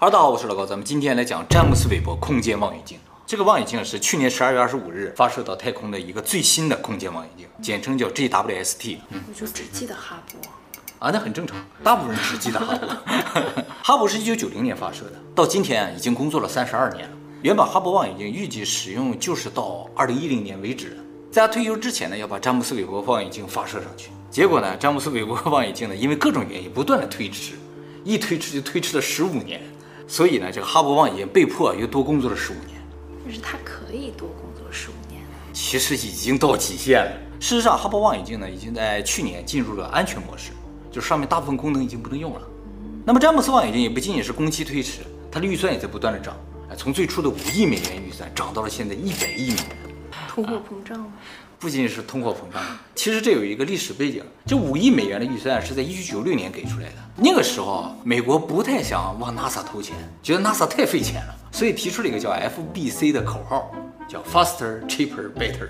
哈喽，大家好，我是老高，咱们今天来讲詹姆斯韦伯空间望远镜。这个望远镜是去年十二月二十五日发射到太空的一个最新的空间望远镜，简称叫 JWST。嗯，我就只记得哈勃。啊，那很正常，大部分人只记得哈勃。哈勃是一九九零年发射的，到今天已经工作了三十二年了。原本哈勃望远镜预计使用就是到二零一零年为止，在他退休之前呢，要把詹姆斯韦伯望远镜发射上去。结果呢，詹姆斯韦伯望远镜呢，因为各种原因不断的推迟，一推迟就推迟了十五年，所以呢，这个哈勃望远镜被迫又多工作了十五年。但是它可以多工作十五年。其实已经到极限了。事实上，哈勃望远镜呢，已经在去年进入了安全模式，就上面大部分功能已经不能用了。那么詹姆斯望远镜也不仅仅是工期推迟，它的预算也在不断的涨，从最初的五亿美元预算涨到了现在一百亿美元。通货膨胀吗？不仅仅是通货膨胀，其实这有一个历史背景。这五亿美元的预算是在一九九六年给出来的。那个时候，美国不太想往 NASA 投钱，觉得 NASA 太费钱了，所以提出了一个叫 FBC 的口号，叫 Faster, Cheaper, Better，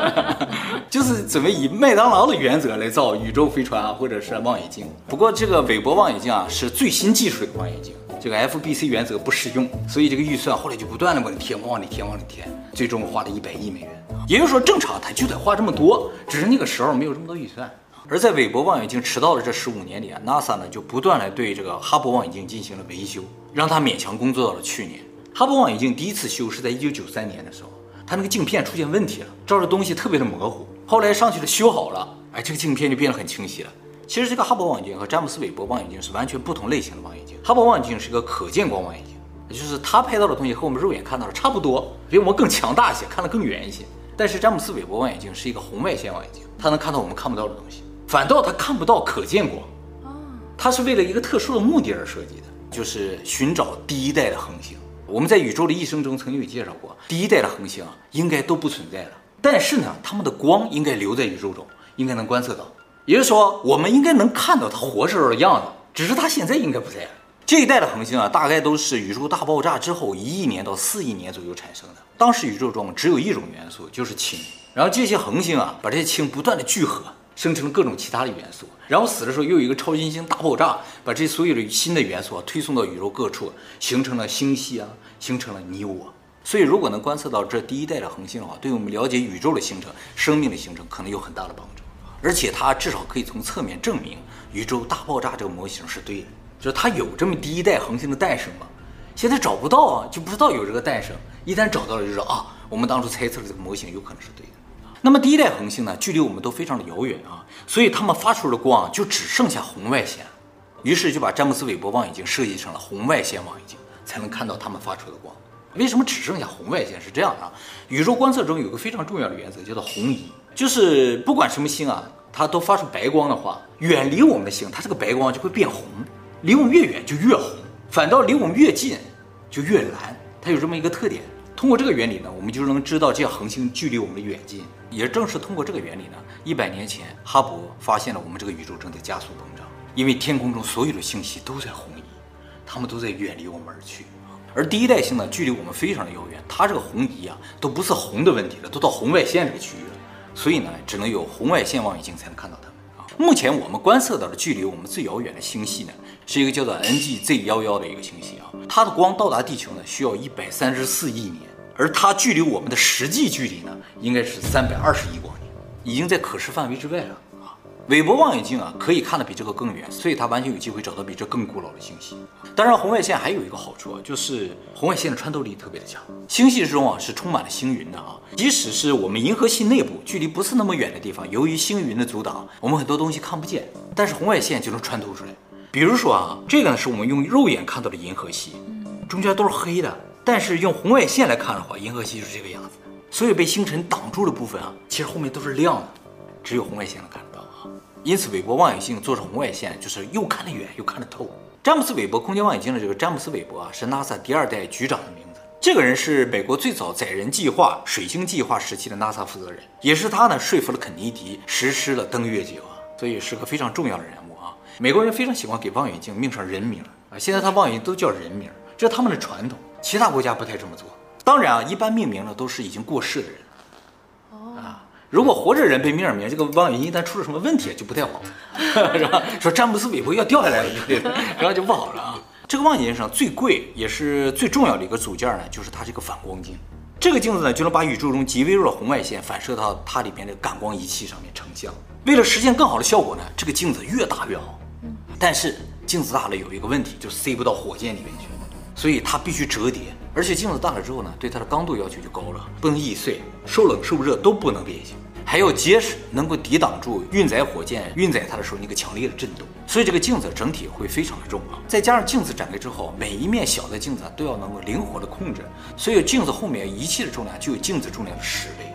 就是准备以麦当劳的原则来造宇宙飞船啊，或者是望远镜。不过这个韦伯望远镜啊，是最新技术的望远镜。这个 FBC 原则不适用，所以这个预算后来就不断的往里填，往里填，往里填，最终花了一百亿美元。也就是说，正常它就得花这么多，只是那个时候没有这么多预算。而在韦伯望远镜迟到的这十五年里啊，NASA 呢就不断来对这个哈勃望远镜进行了维修，让它勉强工作到了去年。哈勃望远镜第一次修是在一九九三年的时候，它那个镜片出现问题了，照着东西特别的模糊。后来上去了修好了，哎，这个镜片就变得很清晰了。其实这个哈勃望远镜和詹姆斯韦伯望远镜是完全不同类型的望远镜。哈勃望远镜是一个可见光望远镜，也就是它拍到的东西和我们肉眼看到的差不多，比我们更强大一些，看得更远一些。但是詹姆斯韦伯望远镜是一个红外线望远镜，它能看到我们看不到的东西，反倒它看不到可见光。它是为了一个特殊的目的而设计的，就是寻找第一代的恒星。我们在宇宙的一生中曾经有介绍过，第一代的恒星啊，应该都不存在了，但是呢，它们的光应该留在宇宙中，应该能观测到。也就是说，我们应该能看到它活时候的样子，只是它现在应该不在了。这一代的恒星啊，大概都是宇宙大爆炸之后一亿年到四亿年左右产生的。当时宇宙中只有一种元素，就是氢。然后这些恒星啊，把这些氢不断的聚合，生成了各种其他的元素。然后死的时候又有一个超新星大爆炸，把这所有的新的元素啊推送到宇宙各处，形成了星系啊，形成了你我。所以，如果能观测到这第一代的恒星的话，对我们了解宇宙的形成、生命的形成，可能有很大的帮助。而且它至少可以从侧面证明宇宙大爆炸这个模型是对的，就是它有这么第一代恒星的诞生吗？现在找不到啊，就不知道有这个诞生。一旦找到了，就知道啊，我们当初猜测的这个模型有可能是对的。那么第一代恒星呢，距离我们都非常的遥远啊，所以它们发出的光就只剩下红外线。于是就把詹姆斯韦伯望远镜设计成了红外线望远镜，才能看到它们发出的光。为什么只剩下红外线？是这样的啊，宇宙观测中有个非常重要的原则，叫做红移。就是不管什么星啊，它都发出白光的话，远离我们的星，它这个白光就会变红；离我们越远就越红，反倒离我们越近就越蓝。它有这么一个特点。通过这个原理呢，我们就能知道这些恒星距离我们的远近。也正是通过这个原理呢，一百年前哈勃发现了我们这个宇宙正在加速膨胀，因为天空中所有的星系都在红移，它们都在远离我们而去。而第一代星呢，距离我们非常的遥远，它这个红移啊，都不是红的问题了，都到红外线这个区域了。所以呢，只能有红外线望远镜才能看到它们啊。目前我们观测到的距离我们最遥远的星系呢，是一个叫做 NGZ 幺幺的一个星系啊。它的光到达地球呢，需要一百三十四亿年，而它距离我们的实际距离呢，应该是三百二十亿光年，已经在可视范围之外了。韦伯望远镜啊，可以看得比这个更远，所以它完全有机会找到比这更古老的星系。当然，红外线还有一个好处啊，就是红外线的穿透力特别的强。星系之中啊，是充满了星云的啊。即使是我们银河系内部距离不是那么远的地方，由于星云的阻挡，我们很多东西看不见，但是红外线就能穿透出来。比如说啊，这个呢是我们用肉眼看到的银河系，中间都是黑的，但是用红外线来看的话，银河系就是这个样子。所以被星辰挡住的部分啊，其实后面都是亮的，只有红外线能看。因此，韦伯望远镜做成红外线，就是又看得远又看得透。詹姆斯韦伯空间望远镜的这个詹姆斯韦伯啊，是 NASA 第二代局长的名字。这个人是美国最早载人计划、水星计划时期的 NASA 负责人，也是他呢说服了肯尼迪实施了登月计划，所以是个非常重要的人物啊。美国人非常喜欢给望远镜命上人名啊，现在他望远镜都叫人名，这是他们的传统，其他国家不太这么做。当然啊，一般命名呢都是已经过世的人。如果活着人被命名，这个望远镜一旦出了什么问题，就不太好，是吧？说詹姆斯韦伯要掉下来了，然后就不好了啊。这个望远镜上最贵也是最重要的一个组件呢，就是它这个反光镜。这个镜子呢，就能把宇宙中极微弱的红外线反射到它里面的感光仪器上面成像。为了实现更好的效果呢，这个镜子越大越好。但是镜子大了有一个问题，就塞不到火箭里面去，所以它必须折叠。而且镜子大了之后呢，对它的刚度要求就高了，不能易碎，受冷受热都不能变形。还要结实，能够抵挡住运载火箭运载它的时候那个强烈的震动，所以这个镜子整体会非常的重啊。再加上镜子展开之后，每一面小的镜子都要能够灵活的控制，所以镜子后面仪器的重量就有镜子重量的十倍。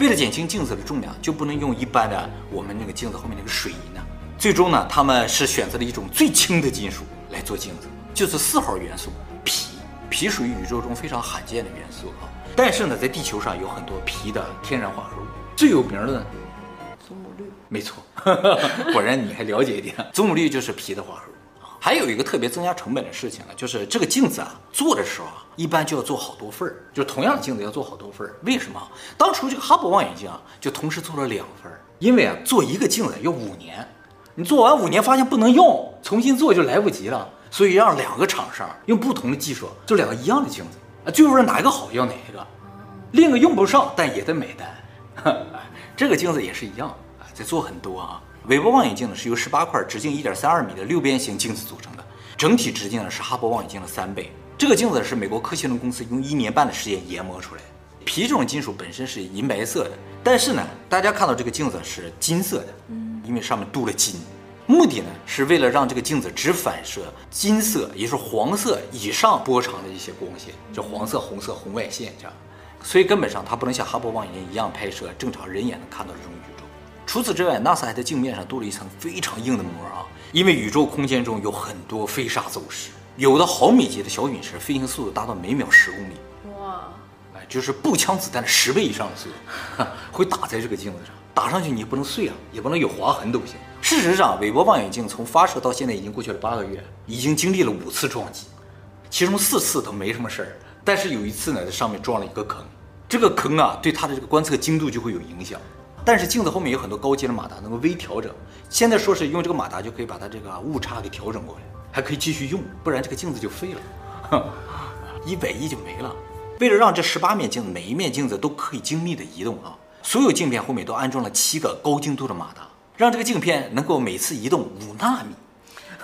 为了减轻镜子的重量，就不能用一般的我们那个镜子后面那个水银呢。最终呢，他们是选择了一种最轻的金属来做镜子，就是四号元素鈹。鈹属于宇宙中非常罕见的元素啊，但是呢，在地球上有很多鈹的天然化合物。最有名的呢，祖母绿，没错，果然你还了解一点。祖母绿就是皮的花盒。还有一个特别增加成本的事情呢，就是这个镜子啊，做的时候啊，一般就要做好多份儿，就同样的镜子要做好多份儿。为什么？当初这个哈勃望远镜啊，就同时做了两份儿，因为啊，做一个镜子要五年，你做完五年发现不能用，重新做就来不及了，所以让两个厂商用不同的技术做两个一样的镜子啊，最后是哪一个好要哪一个，另一个用不上，但也得买单。这个镜子也是一样啊，在做很多啊。韦伯望远镜呢是由十八块直径一点三二米的六边形镜子组成的，整体直径呢是哈勃望远镜的三倍。这个镜子是美国科奇伦公司用一年半的时间研磨出来的。鈹这种金属本身是银白色的，但是呢，大家看到这个镜子是金色的，嗯因为上面镀了金，目的呢是为了让这个镜子只反射金色，也就是黄色以上波长的一些光线，就黄色、红色、红外线这样。所以根本上它不能像哈勃望远镜一样拍摄正常人眼能看到这种宇宙。除此之外，NASA 还在镜面上镀了一层非常硬的膜啊，因为宇宙空间中有很多飞沙走石，有的毫米级的小陨石飞行速度达到每秒十公里，哇，哎，就是步枪子弹的十倍以上的速度，会打在这个镜子上，打上去你不能碎啊，也不能有划痕都不行。事实上，韦伯望远镜从发射到现在已经过去了八个月，已经经历了五次撞击，其中四次都没什么事儿。但是有一次呢，在上面撞了一个坑，这个坑啊，对它的这个观测精度就会有影响。但是镜子后面有很多高阶的马达，能够微调整。现在说是用这个马达就可以把它这个误差给调整过来，还可以继续用，不然这个镜子就废了，一百亿就没了。为了让这十八面镜子每一面镜子都可以精密的移动啊，所有镜片后面都安装了七个高精度的马达，让这个镜片能够每次移动五纳米，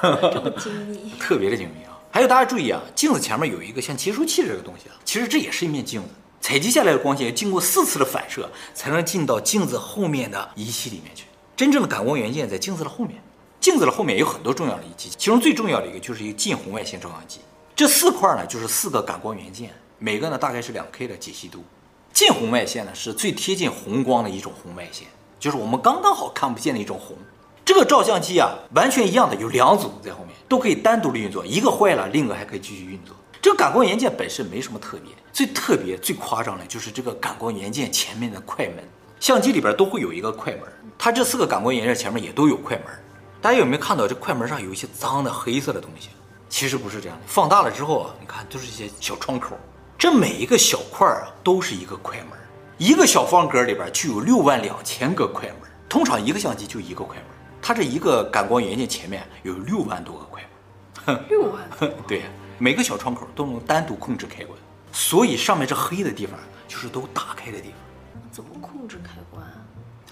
这么精密，特别的精密啊。还有大家注意啊，镜子前面有一个像接收器这个东西啊，其实这也是一面镜子，采集下来的光线要经过四次的反射，才能进到镜子后面的仪器里面去。真正的感光元件在镜子的后面，镜子的后面有很多重要的仪器，其中最重要的一个就是一个近红外线照相机。这四块呢就是四个感光元件，每个呢大概是两 K 的解析度。近红外线呢是最贴近红光的一种红外线，就是我们刚刚好看不见的一种红。这个照相机啊，完全一样的，有两组在后面，都可以单独的运作，一个坏了，另一个还可以继续运作。这个感光元件本身没什么特别，最特别、最夸张的就是这个感光元件前面的快门，相机里边都会有一个快门，它这四个感光元件前面也都有快门。大家有没有看到这快门上有一些脏的黑色的东西？其实不是这样的，放大了之后啊，你看都是一些小窗口，这每一个小块啊都是一个快门，一个小方格里边就有六万两千个快门，通常一个相机就一个快门。它这一个感光元件前面有六万多个快门，六万多。对，每个小窗口都能单独控制开关，所以上面这黑的地方就是都打开的地方。怎么控制开关啊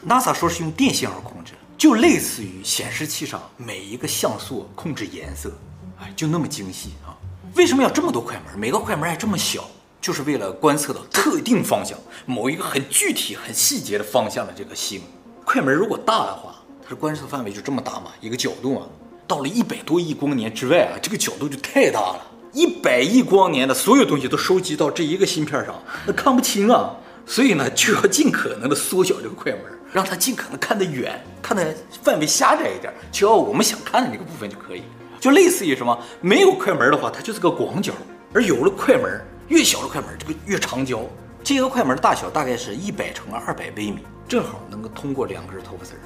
？NASA 说是用电信号控制，就类似于显示器上每一个像素控制颜色，哎，就那么精细啊。为什么要这么多快门？每个快门还这么小，就是为了观测到特定方向，某一个很具体、很细节的方向的这个星。快门如果大的话。它的观测范围就这么大嘛，一个角度嘛，到了一百多亿光年之外啊，这个角度就太大了。一百亿光年的所有东西都收集到这一个芯片上，那看不清啊。所以呢，就要尽可能的缩小这个快门，让它尽可能看得远，看得范围狭窄一点，只要我们想看的那个部分就可以。就类似于什么，没有快门的话，它就是个广角；而有了快门，越小的快门这个越长焦。这个快门的大小大概是一百乘二百微米，正好能够通过两根头发丝儿。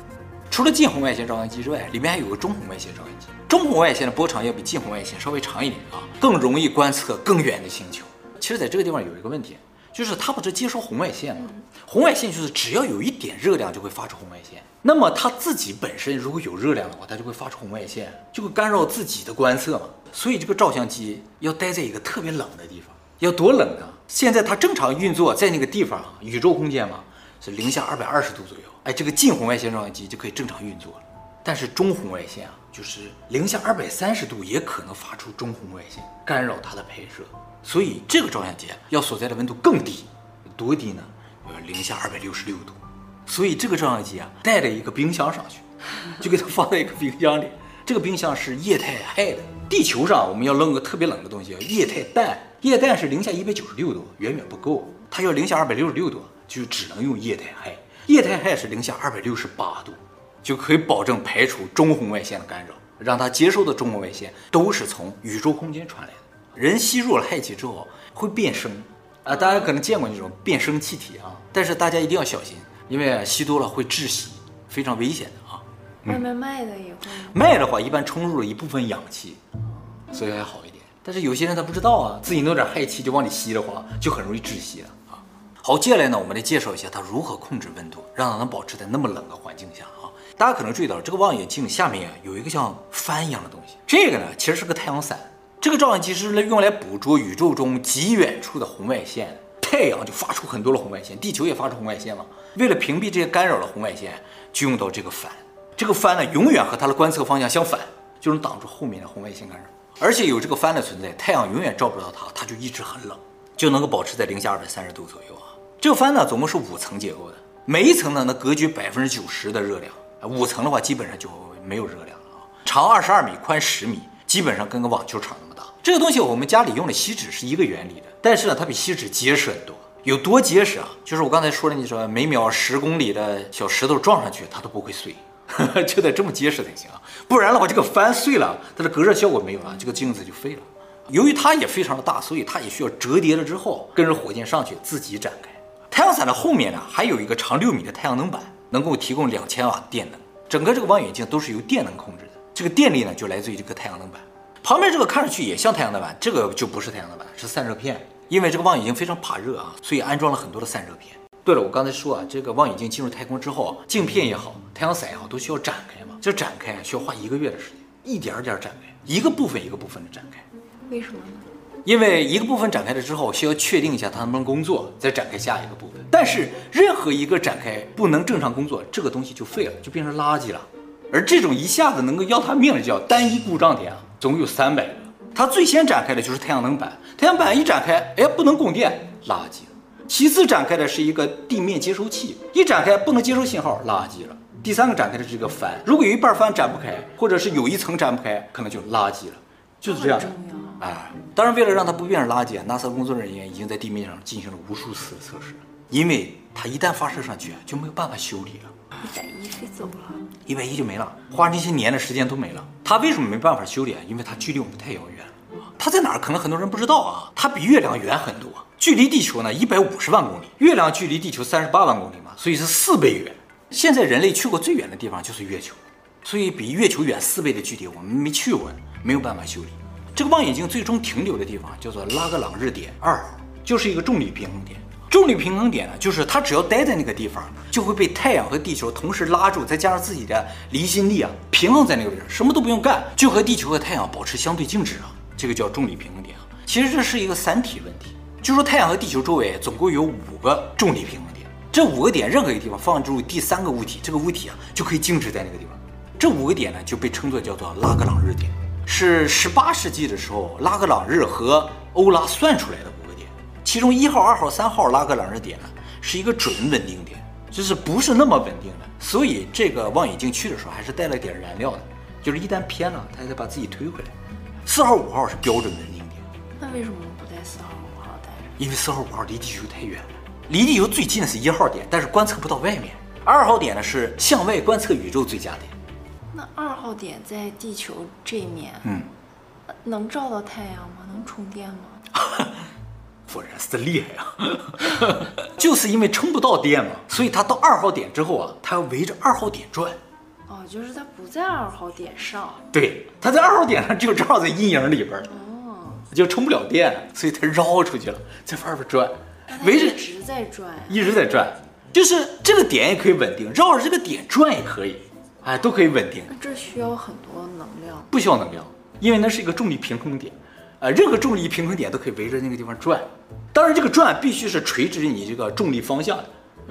除了近红外线照相机之外，里面还有个中红外线照相机。中红外线的波长要比近红外线稍微长一点啊，更容易观测更远的星球。其实，在这个地方有一个问题，就是它不是接收红外线吗？红外线就是只要有一点热量就会发出红外线。那么它自己本身如果有热量的话，它就会发出红外线，就会干扰自己的观测嘛。所以这个照相机要待在一个特别冷的地方，要多冷呢？现在它正常运作在那个地方，宇宙空间嘛，是零下二百二十度左右。哎，这个近红外线照相机就可以正常运作了。但是中红外线啊，就是零下二百三十度也可能发出中红外线，干扰它的拍摄。所以这个照相机要所在的温度更低，多低呢？呃，零下二百六十六度。所以这个照相机啊，带着一个冰箱上去，就给它放在一个冰箱里。这个冰箱是液态氦的。地球上我们要扔个特别冷的东西，液态氮。液氮是零下一百九十六度，远远不够。它要零下二百六十六度，就只能用液态氦。液态氦是零下二百六十八度，就可以保证排除中红外线的干扰，让它接收的中红外线都是从宇宙空间传来的。人吸入了氦气之后会变声啊，大家可能见过那种变声气体啊，但是大家一定要小心。因为吸多了会窒息，非常危险的啊。外面卖的也会。卖的话一般充入了一部分氧气，所以还好一点。但是有些人他不知道啊，自己弄点氦气就往里吸的话，就很容易窒息了啊。好，接下来呢，我们来介绍一下它如何控制温度，让它能保持在那么冷的环境下啊。大家可能注意到这个望远镜下面有一个像帆一样的东西，这个呢其实是个太阳伞。这个照相机是用来捕捉宇宙中极远处的红外线。太阳就发出很多的红外线，地球也发出红外线嘛。为了屏蔽这些干扰的红外线，就用到这个帆。这个帆呢，永远和它的观测方向相反，就能挡住后面的红外线干扰。而且有这个帆的存在，太阳永远照不到它，它就一直很冷，就能够保持在零下二百三十度左右啊。这个帆呢，总共是五层结构的，每一层呢能隔绝百分之九十的热量。五层的话，基本上就没有热量了啊。长二十二米，宽十米，基本上跟个网球场那么大。这个东西我们家里用的锡纸是一个原理的。但是呢，它比锡纸结实很多。有多结实啊？就是我刚才说的，你说每秒十公里的小石头撞上去，它都不会碎，就得这么结实才行啊！不然的话，这个帆碎了，它的隔热效果没有了，这个镜子就废了。由于它也非常的大，所以它也需要折叠了之后，跟着火箭上去自己展开。太阳伞的后面呢，还有一个长六米的太阳能板，能够提供两千瓦电能。整个这个望远镜都是由电能控制的，这个电力呢，就来自于这个太阳能板。旁边这个看上去也像太阳能板，这个就不是太阳能板，是散热片。因为这个望远镜非常怕热啊，所以安装了很多的散热片。对了，我刚才说啊，这个望远镜进入太空之后，镜片也好，太阳伞也好，都需要展开嘛。这展开需要花一个月的时间，一点点展开，一个部分一个部分的展开。为什么呢？因为一个部分展开了之后，需要确定一下它能不能工作，再展开下一个部分。但是任何一个展开不能正常工作，这个东西就废了，就变成垃圾了。而这种一下子能够要它命的叫单一故障点啊，总共有三百个。它最先展开的就是太阳能板，太阳板一展开，哎，不能供电，垃圾了。其次展开的是一个地面接收器，一展开不能接收信号，垃圾了。第三个展开的是一个帆，如果有一半帆展不开，或者是有一层展不开，可能就垃圾了，就是这样的。哎，当然为了让它不变成垃圾，NASA 工作人员已经在地面上进行了无数次的测试，因为它一旦发射上去，就没有办法修理了。一百一飞走了，一百一就没了，花那些年的时间都没了。它为什么没办法修理啊？因为它距离我们太遥远了。它在哪儿？可能很多人不知道啊。它比月亮远很多，距离地球呢一百五十万公里，月亮距离地球三十八万公里嘛，所以是四倍远。现在人类去过最远的地方就是月球，所以比月球远四倍的距离我们没去过，没有办法修理。这个望远镜最终停留的地方叫做拉格朗日点二，就是一个重力平衡点。重力平衡点呢，就是它只要待在那个地方，就会被太阳和地球同时拉住，再加上自己的离心力啊，平衡在那个位置，什么都不用干，就和地球和太阳保持相对静止啊，这个叫重力平衡点啊。其实这是一个三体问题，就说太阳和地球周围总共有五个重力平衡点，这五个点任何一个地方放入第三个物体，这个物体啊就可以静止在那个地方。这五个点呢就被称作叫做拉格朗日点，是十八世纪的时候拉格朗日和欧拉算出来的五个点。其中一号、二号、三号拉格朗日点呢，是一个准稳定点，就是不是那么稳定的，所以这个望远镜去的时候还是带了点燃料的，就是一旦偏了，它还得把自己推回来。四号、五号是标准稳定点，那为什么不带四号、五号带着？因为四号、五号离地球太远了，离地球最近的是一号点，但是观测不到外面。二号点呢是向外观测宇宙最佳点。那二号点在地球这面，嗯，能照到太阳吗？能充电吗？果然是厉害啊！就是因为充不到电嘛，所以它到二号点之后啊，它要围着二号点转。哦，就是它不在二号点上。对，它在二号点上就正好在阴影里边儿。哦，就充不了电，所以它绕出去了，在外边转。围着一直在转、一直在转，就是这个点也可以稳定，绕着这个点转也可以，哎，都可以稳定，那这需要很多能量。不需要能量，因为那是一个重力平衡点，呃，任何重力平衡点都可以围着那个地方转。当然，这个转必须是垂直于你这个重力方向的，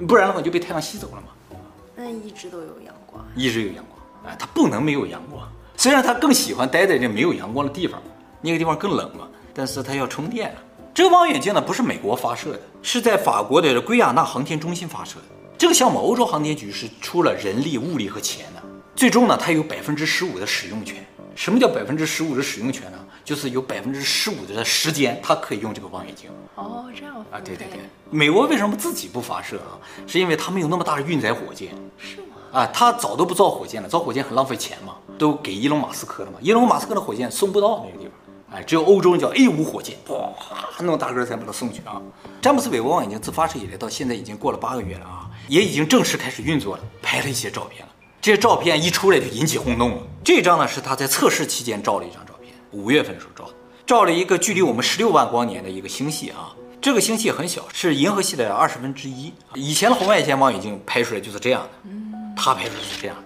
不然的话你就被太阳吸走了嘛。那一直都有阳光，一直有阳光，哎，它不能没有阳光。虽然它更喜欢待在这没有阳光的地方，那个地方更冷嘛，但是它要充电啊。这个望远镜呢，不是美国发射的，是在法国的圭亚那航天中心发射的。这个项目，欧洲航天局是出了人力、物力和钱的。最终呢，它有百分之十五的使用权。什么叫百分之十五的使用权呢？就是有百分之十五的时间，它可以用这个望远镜。哦，这样啊，对对对。美国为什么自己不发射啊？是因为它没有那么大的运载火箭。是吗？啊，它早都不造火箭了，造火箭很浪费钱嘛，都给伊隆马斯克了嘛。伊隆马斯克的火箭送不到那个地方。哎，只有欧洲人叫 A 五火箭，哇，那么大个才把它送去啊！詹姆斯韦伯望远镜自发射以来到现在已经过了八个月了啊，也已经正式开始运作了，拍了一些照片了。这些照片一出来就引起轰动了。这张呢是他在测试期间照了一张照片，五月份的时候照的，照了一个距离我们十六万光年的一个星系啊。这个星系很小，是银河系的二十分之一。以前的红外线望远镜拍出来就是这样的，他拍出来是这样，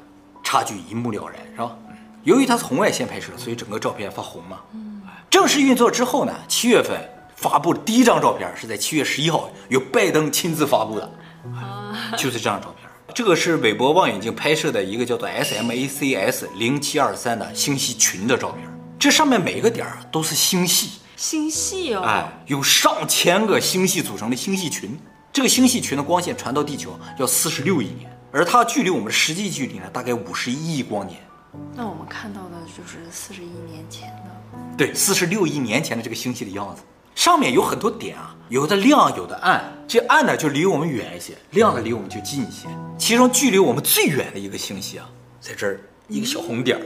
差距一目了然，是吧？由于它是红外线拍摄的，所以整个照片发红嘛。正式运作之后呢，七月份发布的第一张照片是在七月十一号由拜登亲自发布的，就是这张照片。这个是韦伯望远镜拍摄的一个叫做 SMACS 零七二三的星系群的照片。这上面每一个点儿都是星系，星系哦，哎，有上千个星系组成的星系群。这个星系群的光线传到地球要四十六亿年，而它距离我们的实际距离呢，大概五十一亿光年。那我们看到的就是四十亿年前的。对，四十六亿年前的这个星系的样子，上面有很多点啊，有的亮，有的暗。这暗的就离我们远一些，亮的离我们就近一些。其中距离我们最远的一个星系啊，在这儿一个小红点儿，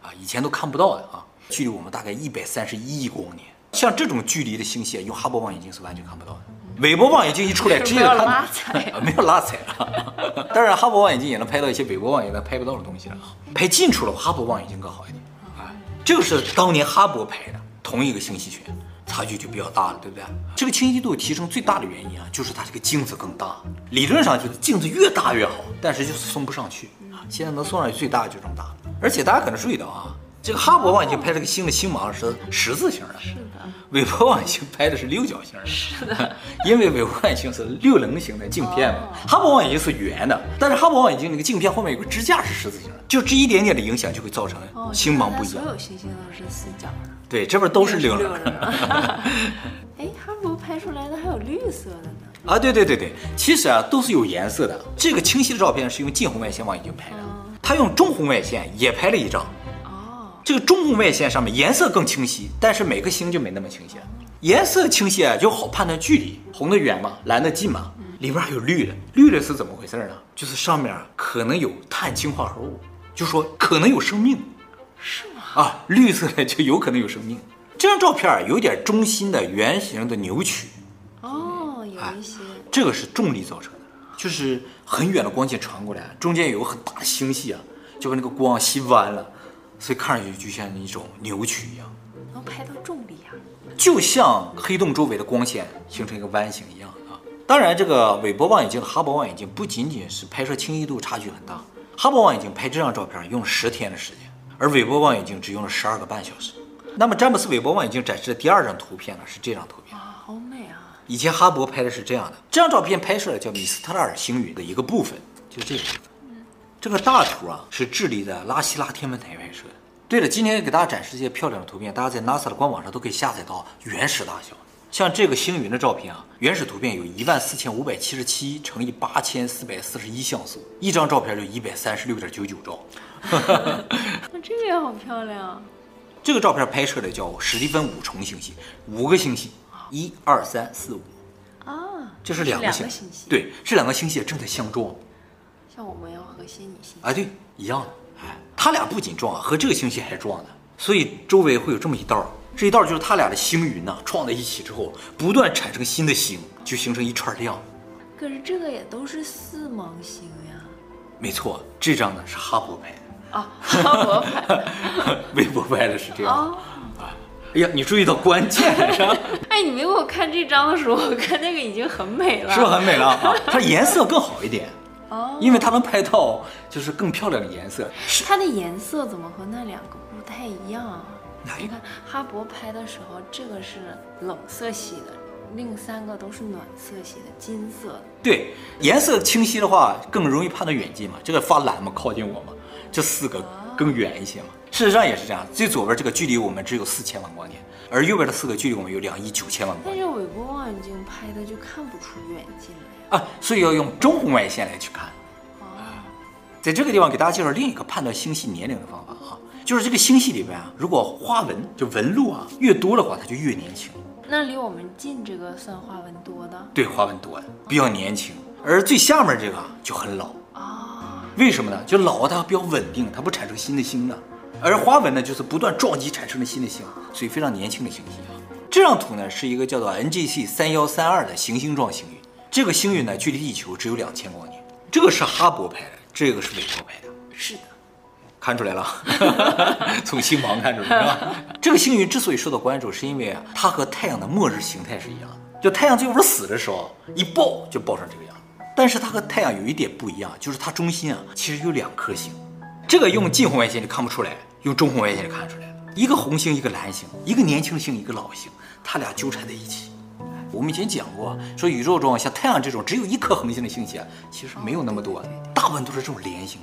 啊，以前都看不到的啊，距离我们大概一百三十一亿光年。像这种距离的星系，用哈勃望远镜是完全看不到的。韦伯望远镜一出来，直接看到，拉踩，没有拉踩 了。当然，哈勃望远镜也能拍到一些韦伯望远镜拍不到的东西了。拍近处了，哈勃望远镜更好一点啊。这个是当年哈勃拍的同一个星系群，差距就比较大了，对不对？这个清晰度提升最大的原因啊，就是它这个镜子更大。理论上就是镜子越大越好，但是就是送不上去啊。现在能送上去最大就这么大，而且大家可能注意到啊。这个哈勃望远镜拍这个星的星芒是十字形的，是的。韦伯望远镜拍的是六角形的，是的。因为韦伯望远镜是六棱形的镜片嘛，哈勃望远镜是圆的，但是哈勃望远镜那个镜片后面有个支架是十字形的，就这一点点的影响就会造成星芒不一样。所有星星都是四角的。对，这边都是六棱。哎，哈勃拍出来的还有绿色的呢。啊，对对对对，其实啊都是有颜色的。这个清晰的照片是用近红外线望远镜拍的，他用中红外线也拍了一张。这个中红外线上面颜色更清晰，但是每个星就没那么清晰。颜色清晰啊，就好判断距离，红的远嘛，蓝的近嘛。里边还有绿的，绿的是怎么回事呢？就是上面可能有碳氢化合物，就说可能有生命，是吗？啊，绿色的就有可能有生命。这张照片有点中心的圆形的扭曲，哦，有一些。这个是重力造成的，就是很远的光线传过来，中间有个很大的星系啊，就把那个光吸弯了。所以看上去就像一种扭曲一样，能拍到重力啊，就像黑洞周围的光线形成一个弯形一样啊。当然，这个韦伯望远镜和哈勃望远镜不仅仅是拍摄清晰度差距很大，哈勃望远镜拍这张照片用了十天的时间，而韦伯望远镜只用了十二个半小时。那么詹姆斯韦伯望远镜展示的第二张图片呢，是这张图片啊，好美啊！以前哈勃拍的是这样的，这张照片拍摄的叫米斯特拉尔星云的一个部分，就是这个。这个大图啊，是智利的拉希拉天文台拍摄的。对了，今天给大家展示这些漂亮的图片，大家在 NASA 的官网上都可以下载到原始大小。像这个星云的照片啊，原始图片有一万四千五百七十七乘以八千四百四十一像素，一张照片就一百三十六点九九兆。那这个也好漂亮。这个照片拍摄的叫史蒂芬五重星系，五个星系，一二三四五。啊，这是两个星系。对，这两个星系正在相撞。像我们要和仙女星啊，对，一样的。哎，他俩不仅撞，和这个星系还撞呢，所以周围会有这么一道，这一道就是他俩的星云呢，撞在一起之后，不断产生新的星，就形成一串亮。可是这个也都是四芒星呀。没错，这张呢是哈勃拍的啊，哈勃拍的，韦伯拍的是这样啊。哎呀，你注意到关键了是？哎，你没给我看这张的时候，我看那个已经很美了，是不是很美了啊？它颜色更好一点哦，因为它能拍到就是更漂亮的颜色。它的颜色怎么和那两个不太一样？你看哈勃拍的时候，这个是冷色系的，另三个都是暖色系的，金色的。对，颜色清晰的话更容易判断远近嘛。这个发蓝嘛，靠近我嘛，这四个更远一些嘛。事实上也是这样，最左边这个距离我们只有四千万光年，而右边的四个距离我们有两亿九千万光年。但是韦伯望远镜拍的就看不出远近来啊，所以要用中红外线来去看。啊，在这个地方给大家介绍另一个判断星系年龄的方法啊，就是这个星系里边啊，如果花纹就纹路啊越多的话，它就越年轻。那离我们近这个算花纹多的？对，花纹多的比较年轻，而最下面这个就很老。啊，为什么呢？就老它比较稳定，它不产生新的星的。而花纹呢，就是不断撞击产生的新的星，所以非常年轻的星系啊。这张图呢是一个叫做 NGC 三幺三二的行星状星云，这个星云呢距离地球只有两千光年。这个是哈勃拍的，这个是韦伯拍的。是的，看出来了，从星芒看出来是吧？这个星云之所以受到关注，是因为啊，它和太阳的末日形态是一样的，就太阳最后死的时候一爆就爆成这个样。但是它和太阳有一点不一样，就是它中心啊其实有两颗星，这个用近红外线就看不出来。用中红外线就看出来了，一个红星，一个蓝星，一个年轻星，一个老星，它俩纠缠在一起。我们以前讲过，说宇宙中像太阳这种只有一颗恒星的星系啊，其实没有那么多，大部分都是这种连星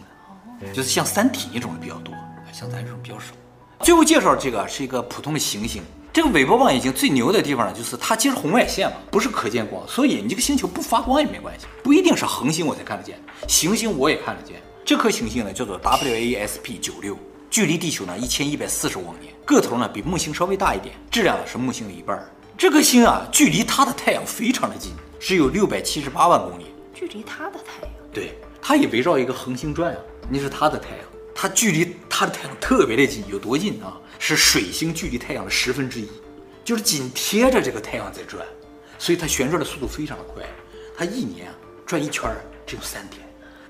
的，就是像三体那种的比较多，像咱这种比较少。最后介绍这个是一个普通的行星，这个韦伯望远镜最牛的地方呢，就是它接受红外线嘛，不是可见光，所以你这个星球不发光也没关系，不一定是恒星我才看得见，行星我也看得见。这颗行星呢叫做 WASP 九六。距离地球呢一千一百四十光年，个头呢比木星稍微大一点，质量呢是木星的一半。这颗星啊，距离它的太阳非常的近，只有六百七十八万公里。距离它的太阳？对，它也围绕一个恒星转啊。那是它的太阳，它距离它的太阳特别的近，有多近啊？是水星距离太阳的十分之一，就是紧贴着这个太阳在转，所以它旋转的速度非常的快。它一年啊转一圈只有三天，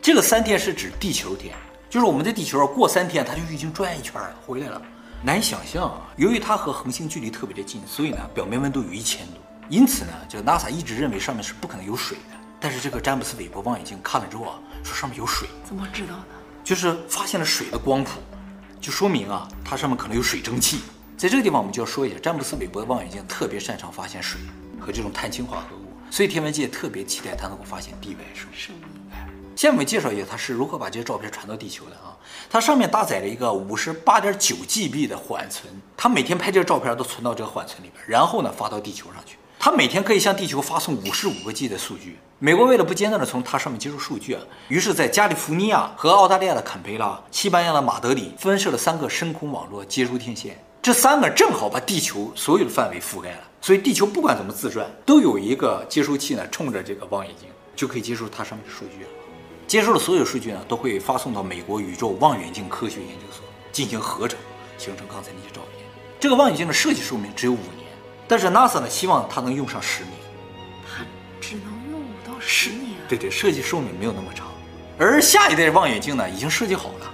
这个三天是指地球天。就是我们在地球过三天，它就已经转一圈了，回来了。难以想象啊！由于它和恒星距离特别的近，所以呢，表面温度有一千度。因此呢，这个 NASA 一直认为上面是不可能有水的。但是这个詹姆斯韦伯望远镜看了之后啊，说上面有水。怎么知道的？就是发现了水的光谱，就说明啊，它上面可能有水蒸气。在这个地方，我们就要说一下，詹姆斯韦伯望远镜特别擅长发现水和这种碳氢化合物，所以天文界特别期待它能够发现地外生命。先先我们介绍一下它是如何把这些照片传到地球的啊？它上面搭载了一个五十八点九 GB 的缓存，它每天拍这个照片都存到这个缓存里边，然后呢发到地球上去。它每天可以向地球发送五十五个 G 的数据。美国为了不间断的从它上面接收数据啊，于是，在加利福尼亚和澳大利亚的坎培拉、西班牙的马德里分设了三个深空网络接收天线，这三个正好把地球所有的范围覆盖了。所以地球不管怎么自转，都有一个接收器呢冲着这个望远镜，就可以接收它上面的数据了。接收的所有数据呢，都会发送到美国宇宙望远镜科学研究所进行合成，形成刚才那些照片。这个望远镜的设计寿命只有五年，但是 NASA 呢希望它能用上十年。它只能用五到十年？对对，设计寿命没有那么长。而下一代望远镜呢，已经设计好了，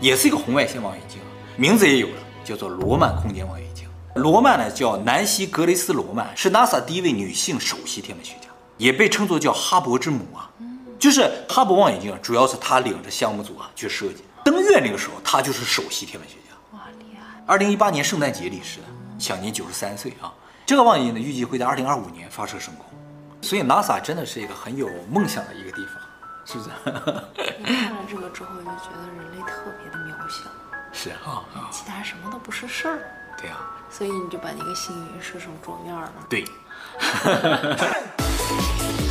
也是一个红外线望远镜，名字也有了，叫做罗曼空间望远镜。罗曼呢叫南希·格雷斯·罗曼，是 NASA 第一位女性首席天文学家，也被称作叫哈勃之母啊。就是哈勃望远镜，主要是他领着项目组啊去设计。登月那个时候，他就是首席天文学家。哇，厉害！二零一八年圣诞节离世的，享年九十三岁啊。这个望远镜呢，预计会在二零二五年发射升空。所以 NASA 真的是一个很有梦想的一个地方，是不是？你看了这个之后，就觉得人类特别的渺小。是啊，其他什么都不是事儿。对啊。所以你就把那个星云设成桌面了。对。